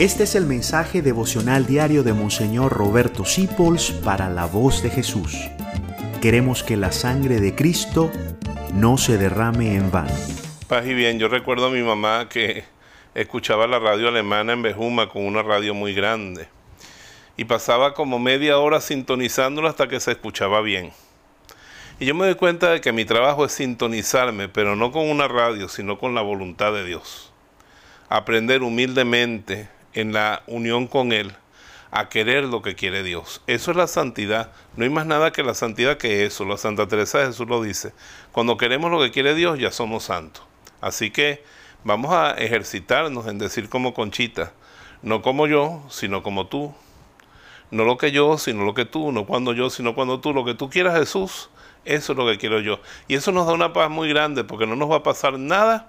Este es el mensaje devocional diario de Monseñor Roberto Sipols para la voz de Jesús. Queremos que la sangre de Cristo no se derrame en vano. Paz y bien, yo recuerdo a mi mamá que escuchaba la radio alemana en Bejuma con una radio muy grande y pasaba como media hora sintonizándola hasta que se escuchaba bien. Y yo me doy cuenta de que mi trabajo es sintonizarme, pero no con una radio, sino con la voluntad de Dios. Aprender humildemente en la unión con Él a querer lo que quiere Dios. Eso es la santidad. No hay más nada que la santidad que eso. La Santa Teresa de Jesús lo dice. Cuando queremos lo que quiere Dios, ya somos santos. Así que vamos a ejercitarnos en decir como Conchita, no como yo, sino como tú. No lo que yo, sino lo que tú. No cuando yo, sino cuando tú. Lo que tú quieras, Jesús, eso es lo que quiero yo. Y eso nos da una paz muy grande porque no nos va a pasar nada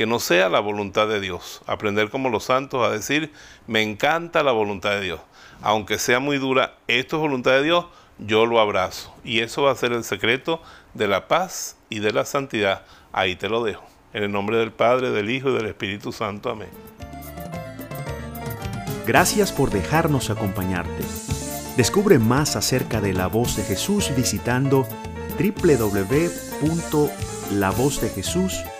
que no sea la voluntad de Dios. Aprender como los santos a decir, me encanta la voluntad de Dios. Aunque sea muy dura, esto es voluntad de Dios, yo lo abrazo. Y eso va a ser el secreto de la paz y de la santidad. Ahí te lo dejo. En el nombre del Padre, del Hijo y del Espíritu Santo. Amén. Gracias por dejarnos acompañarte. Descubre más acerca de la voz de Jesús visitando www.lavozdejesús.com